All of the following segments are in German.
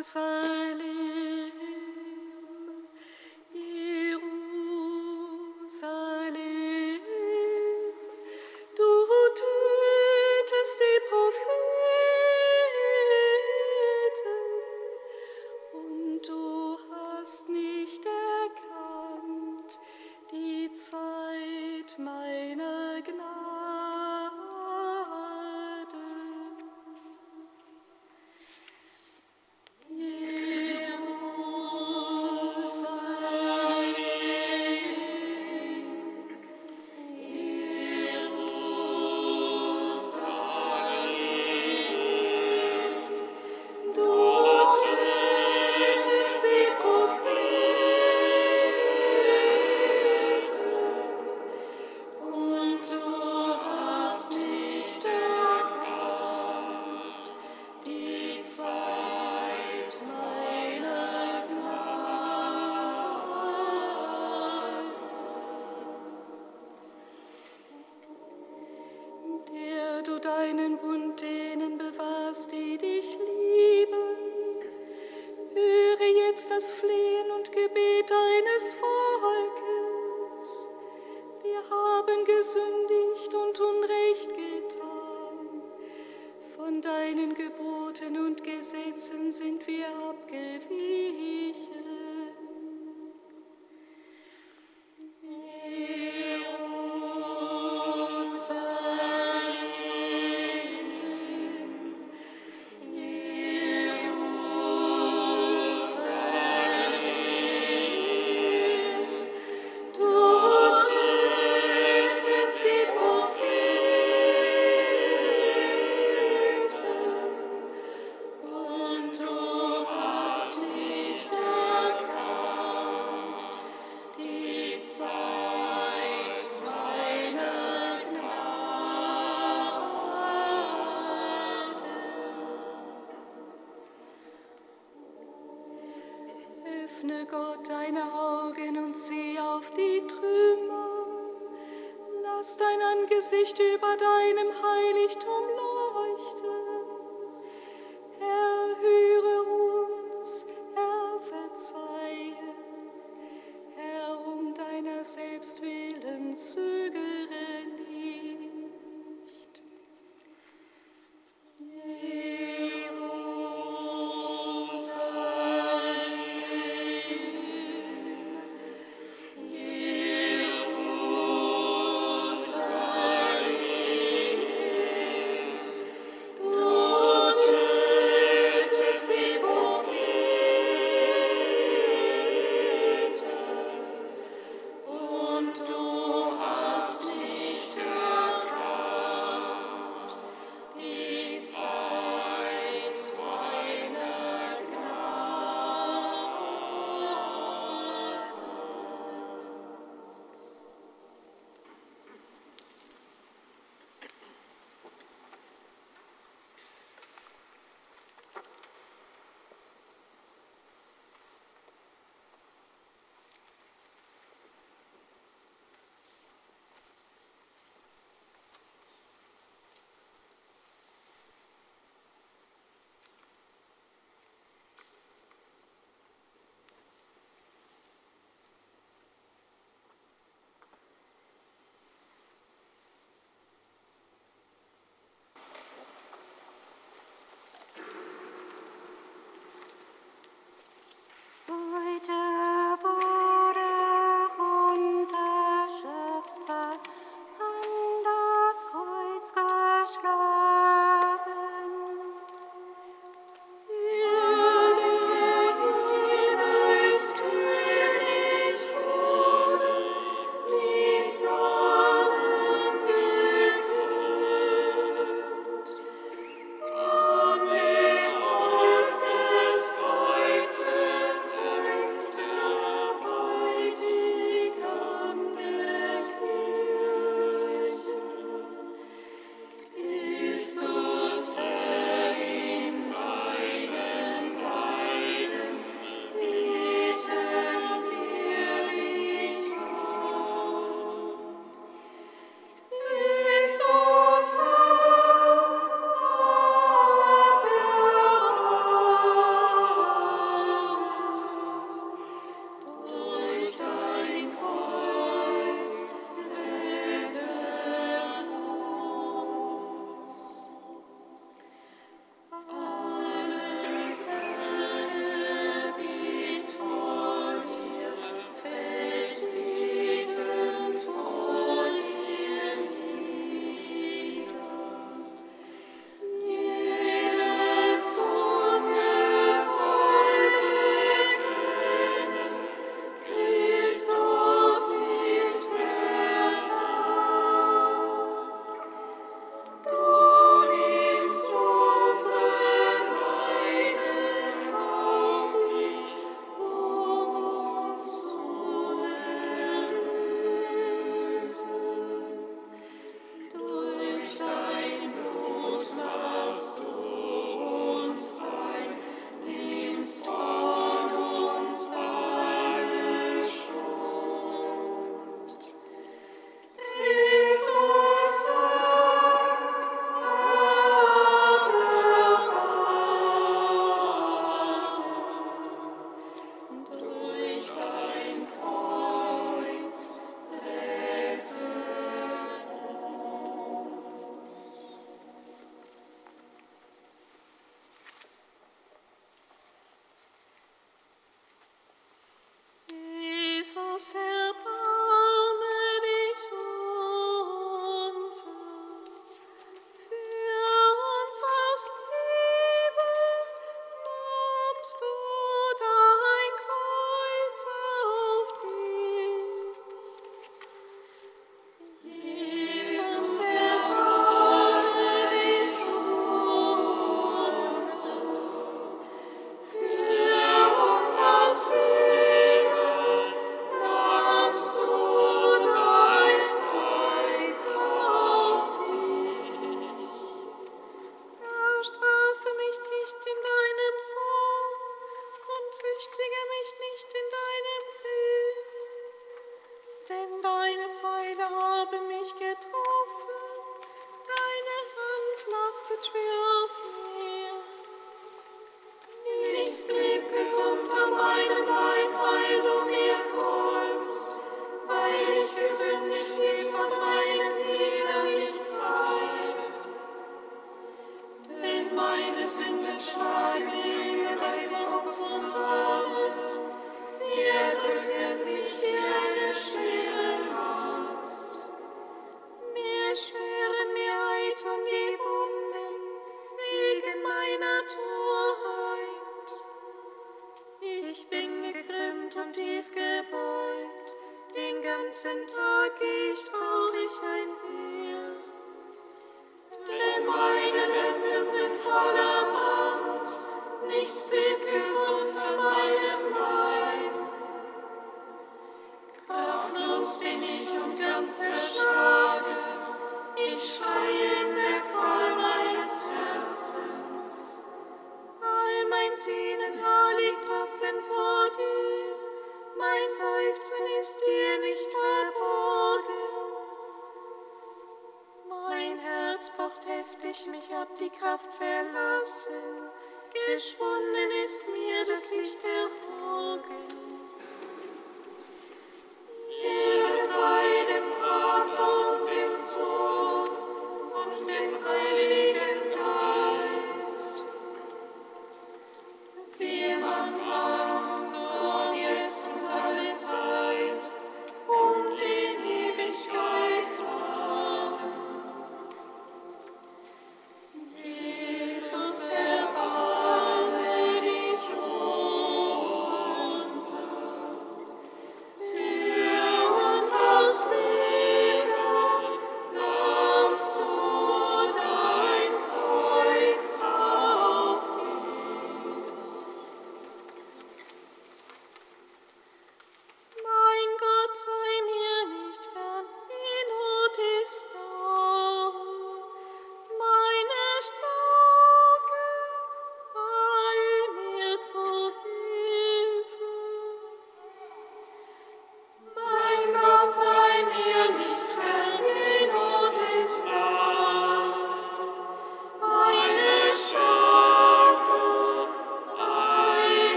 Du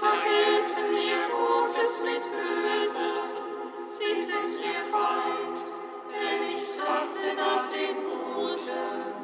vergelten mir Gutes mit Bösem, sie sind mir Feind, denn ich trachte nach dem Guten.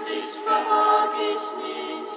Seinen Sünden.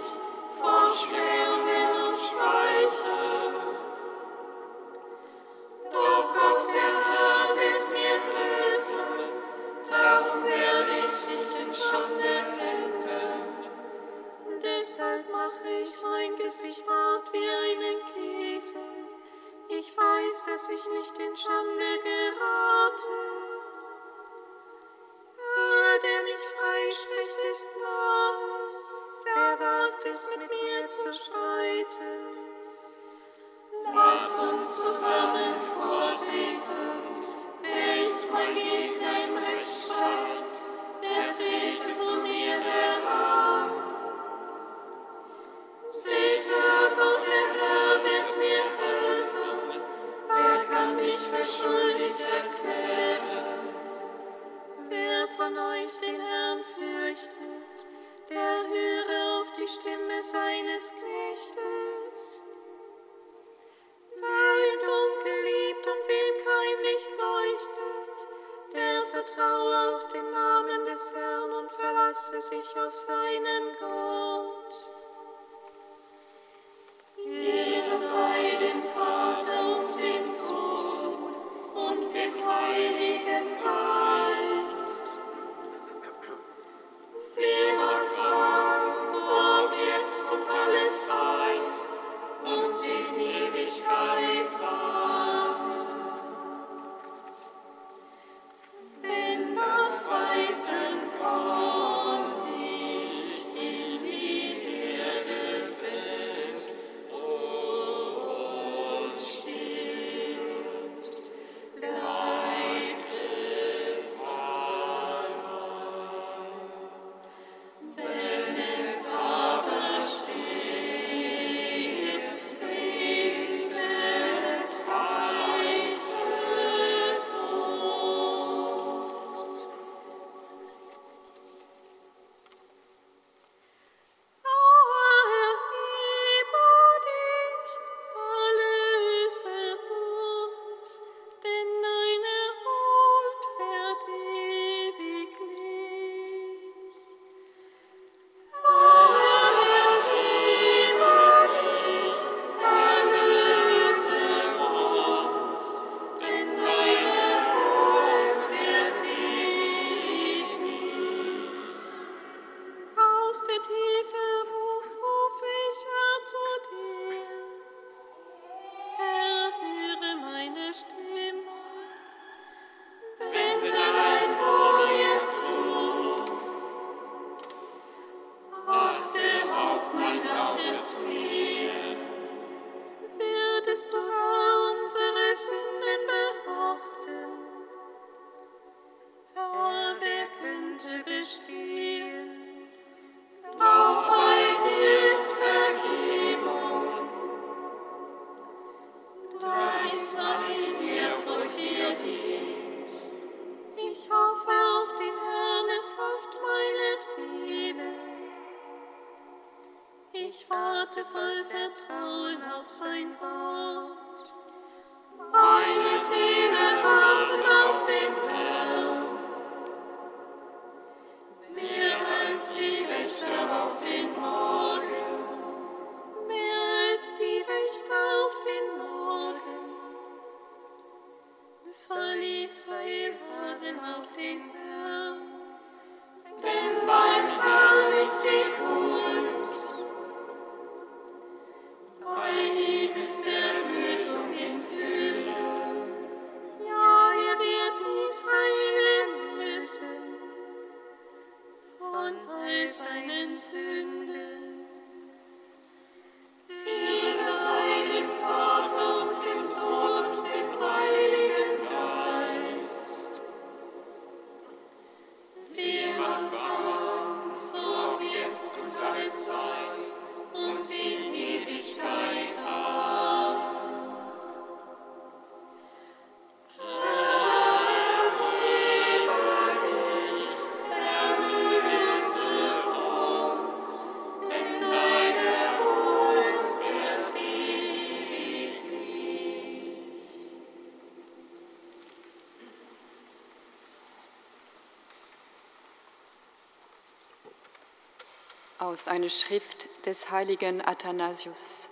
Aus einer Schrift des heiligen Athanasius.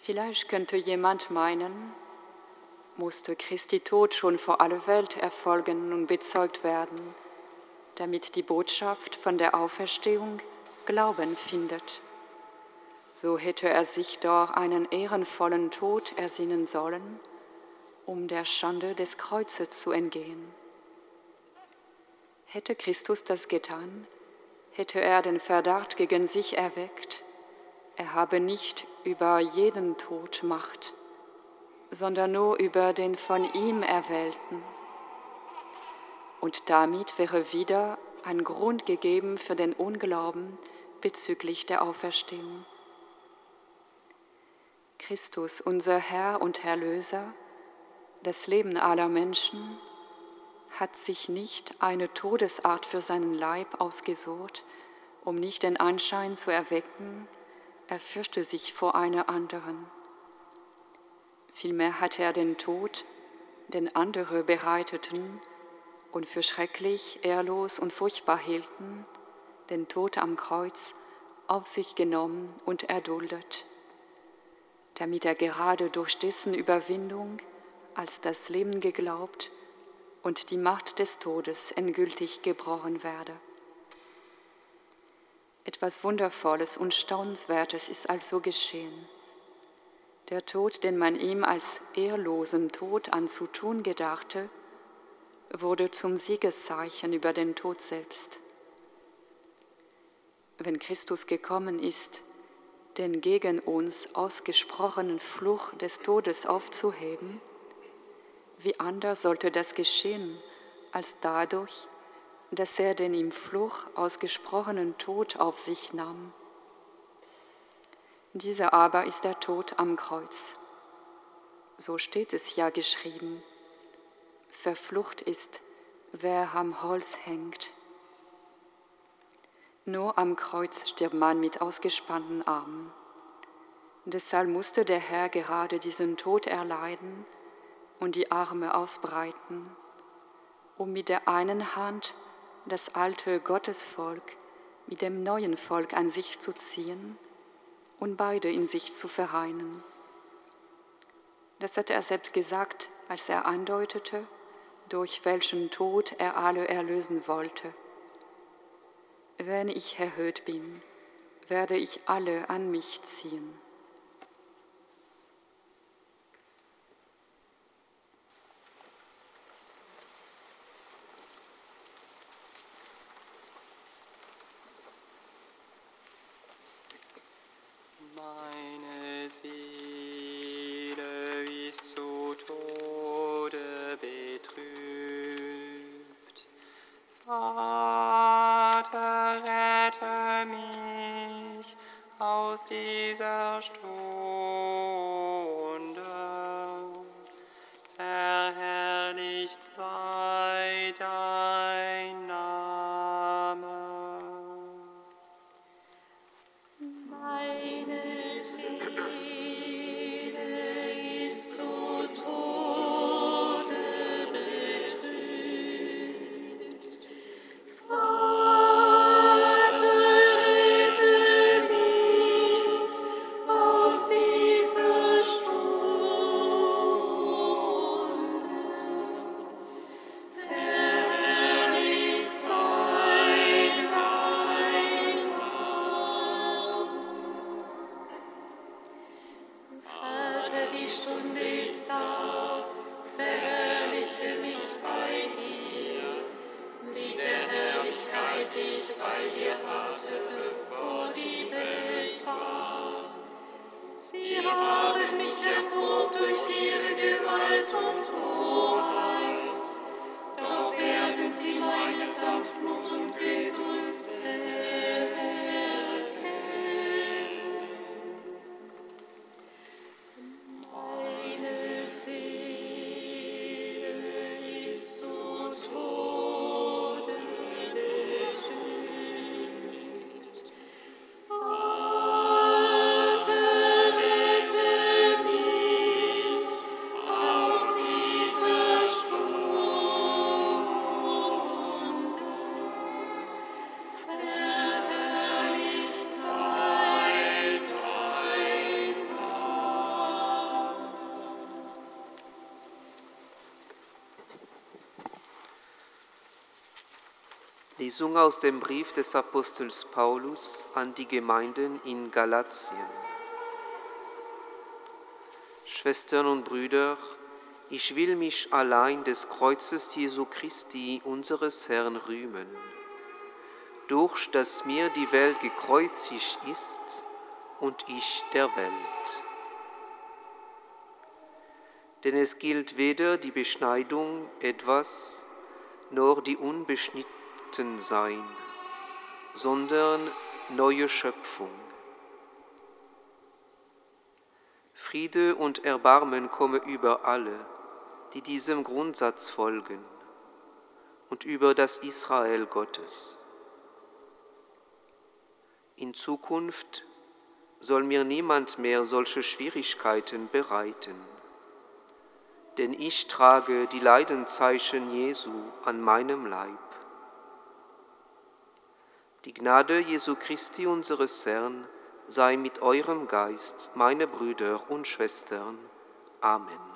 Vielleicht könnte jemand meinen, musste Christi Tod schon vor aller Welt erfolgen und bezeugt werden, damit die Botschaft von der Auferstehung Glauben findet. So hätte er sich doch einen ehrenvollen Tod ersinnen sollen, um der Schande des Kreuzes zu entgehen. Hätte Christus das getan, hätte er den Verdacht gegen sich erweckt, er habe nicht über jeden Tod Macht, sondern nur über den von ihm Erwählten. Und damit wäre wieder ein Grund gegeben für den Unglauben bezüglich der Auferstehung. Christus, unser Herr und Erlöser, das Leben aller Menschen, hat sich nicht eine Todesart für seinen Leib ausgesucht, um nicht den Anschein zu erwecken, er fürchte sich vor einer anderen. Vielmehr hatte er den Tod, den andere bereiteten und für schrecklich, ehrlos und furchtbar hielten, den Tod am Kreuz auf sich genommen und erduldet, damit er gerade durch dessen Überwindung als das Leben geglaubt und die Macht des Todes endgültig gebrochen werde. Etwas Wundervolles und Staunenswertes ist also geschehen. Der Tod, den man ihm als ehrlosen Tod anzutun gedachte, wurde zum Siegeszeichen über den Tod selbst. Wenn Christus gekommen ist, den gegen uns ausgesprochenen Fluch des Todes aufzuheben, wie anders sollte das geschehen, als dadurch, dass er den im Fluch ausgesprochenen Tod auf sich nahm. Dieser aber ist der Tod am Kreuz. So steht es ja geschrieben. Verflucht ist, wer am Holz hängt. Nur am Kreuz stirbt man mit ausgespannten Armen. Deshalb musste der Herr gerade diesen Tod erleiden, und die Arme ausbreiten, um mit der einen Hand das alte Gottesvolk mit dem neuen Volk an sich zu ziehen und beide in sich zu vereinen. Das hat er selbst gesagt, als er andeutete, durch welchen Tod er alle erlösen wollte. Wenn ich erhöht bin, werde ich alle an mich ziehen. aus dieser Stunde. Doch werden sie meine Sanftmut und Geduld. Lesung aus dem Brief des Apostels Paulus an die Gemeinden in Galatien. Schwestern und Brüder, ich will mich allein des Kreuzes Jesu Christi, unseres Herrn, rühmen, durch das mir die Welt gekreuzigt ist und ich der Welt. Denn es gilt weder die Beschneidung etwas, noch die Unbeschnittensein, sondern neue Schöpfung. Friede und Erbarmen komme über alle, die diesem Grundsatz folgen und über das Israel Gottes. In Zukunft soll mir niemand mehr solche Schwierigkeiten bereiten, denn ich trage die Leidenzeichen Jesu an meinem Leib. Die Gnade Jesu Christi unseres Herrn sei mit eurem Geist, meine Brüder und Schwestern. Amen.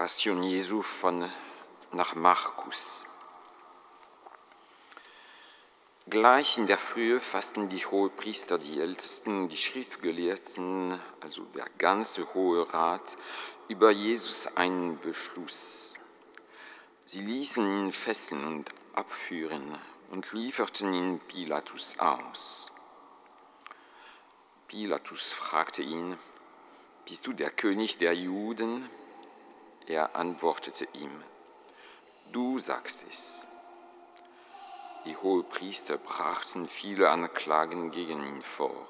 Passion Jesu von, nach Markus. Gleich in der Frühe fassten die Hohepriester, die Ältesten, die Schriftgelehrten, also der ganze Hohe Rat, über Jesus einen Beschluss. Sie ließen ihn fesseln und abführen und lieferten ihn Pilatus aus. Pilatus fragte ihn, bist du der König der Juden? Er antwortete ihm, du sagst es. Die Hohepriester brachten viele Anklagen gegen ihn vor.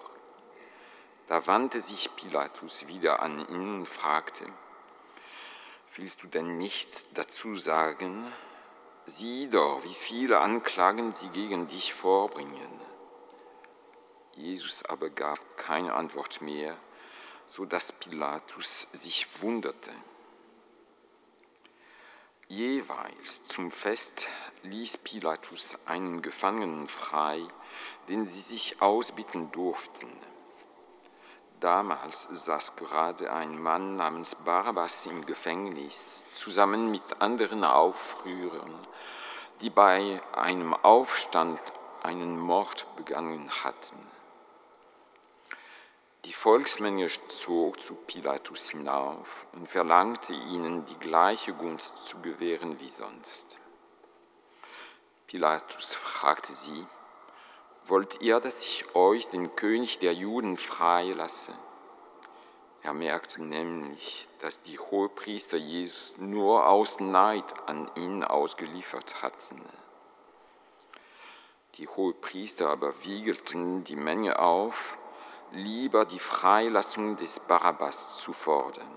Da wandte sich Pilatus wieder an ihn und fragte, willst du denn nichts dazu sagen? Sieh doch, wie viele Anklagen sie gegen dich vorbringen. Jesus aber gab keine Antwort mehr, so dass Pilatus sich wunderte. Jeweils zum Fest ließ Pilatus einen Gefangenen frei, den sie sich ausbitten durften. Damals saß gerade ein Mann namens Barabbas im Gefängnis, zusammen mit anderen Aufrührern, die bei einem Aufstand einen Mord begangen hatten. Die Volksmenge zog zu Pilatus hinauf und verlangte ihnen die gleiche Gunst zu gewähren wie sonst. Pilatus fragte sie, wollt ihr, dass ich euch den König der Juden freilasse? Er merkte nämlich, dass die Hohepriester Jesus nur aus Neid an ihn ausgeliefert hatten. Die Hohepriester aber wiegelten die Menge auf lieber die Freilassung des Barabbas zu fordern.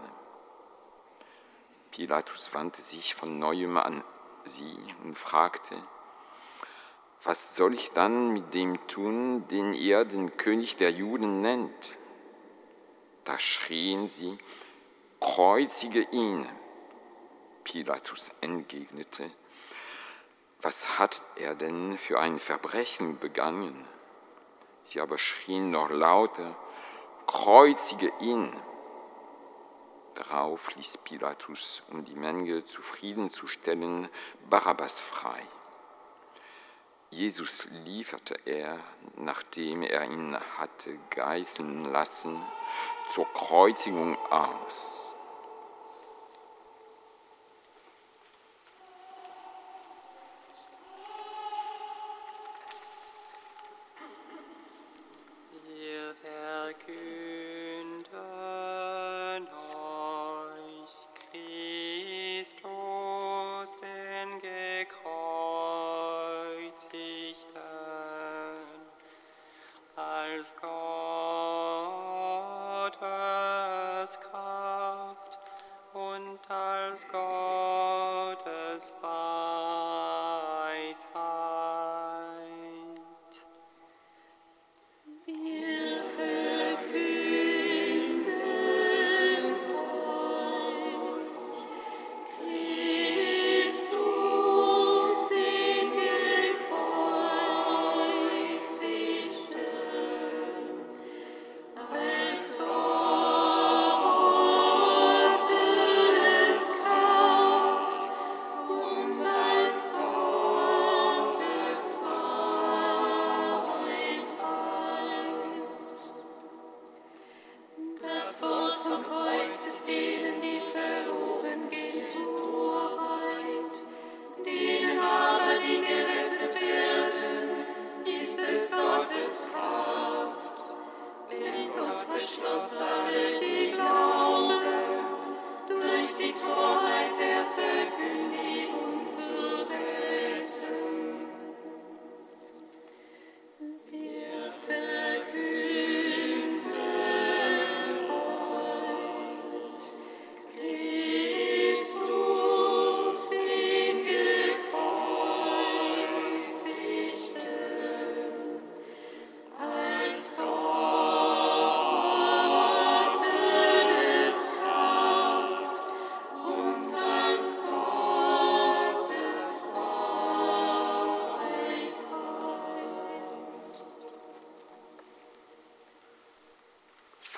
Pilatus wandte sich von neuem an sie und fragte, was soll ich dann mit dem tun, den er den König der Juden nennt? Da schrien sie, kreuzige ihn. Pilatus entgegnete, was hat er denn für ein Verbrechen begangen? Sie aber schrien noch lauter, kreuzige ihn. Darauf ließ Pilatus, um die Menge zufriedenzustellen, Barabbas frei. Jesus lieferte er, nachdem er ihn hatte geißeln lassen, zur Kreuzigung aus.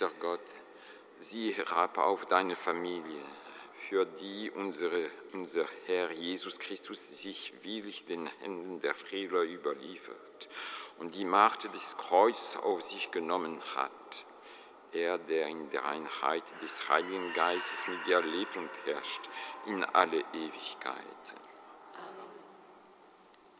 Unser Gott, sieh herab auf deine Familie, für die unsere, unser Herr Jesus Christus sich willig den Händen der Frevler überliefert und die Macht des Kreuzes auf sich genommen hat. Er, der in der Einheit des Heiligen Geistes mit dir lebt und herrscht in alle Ewigkeit.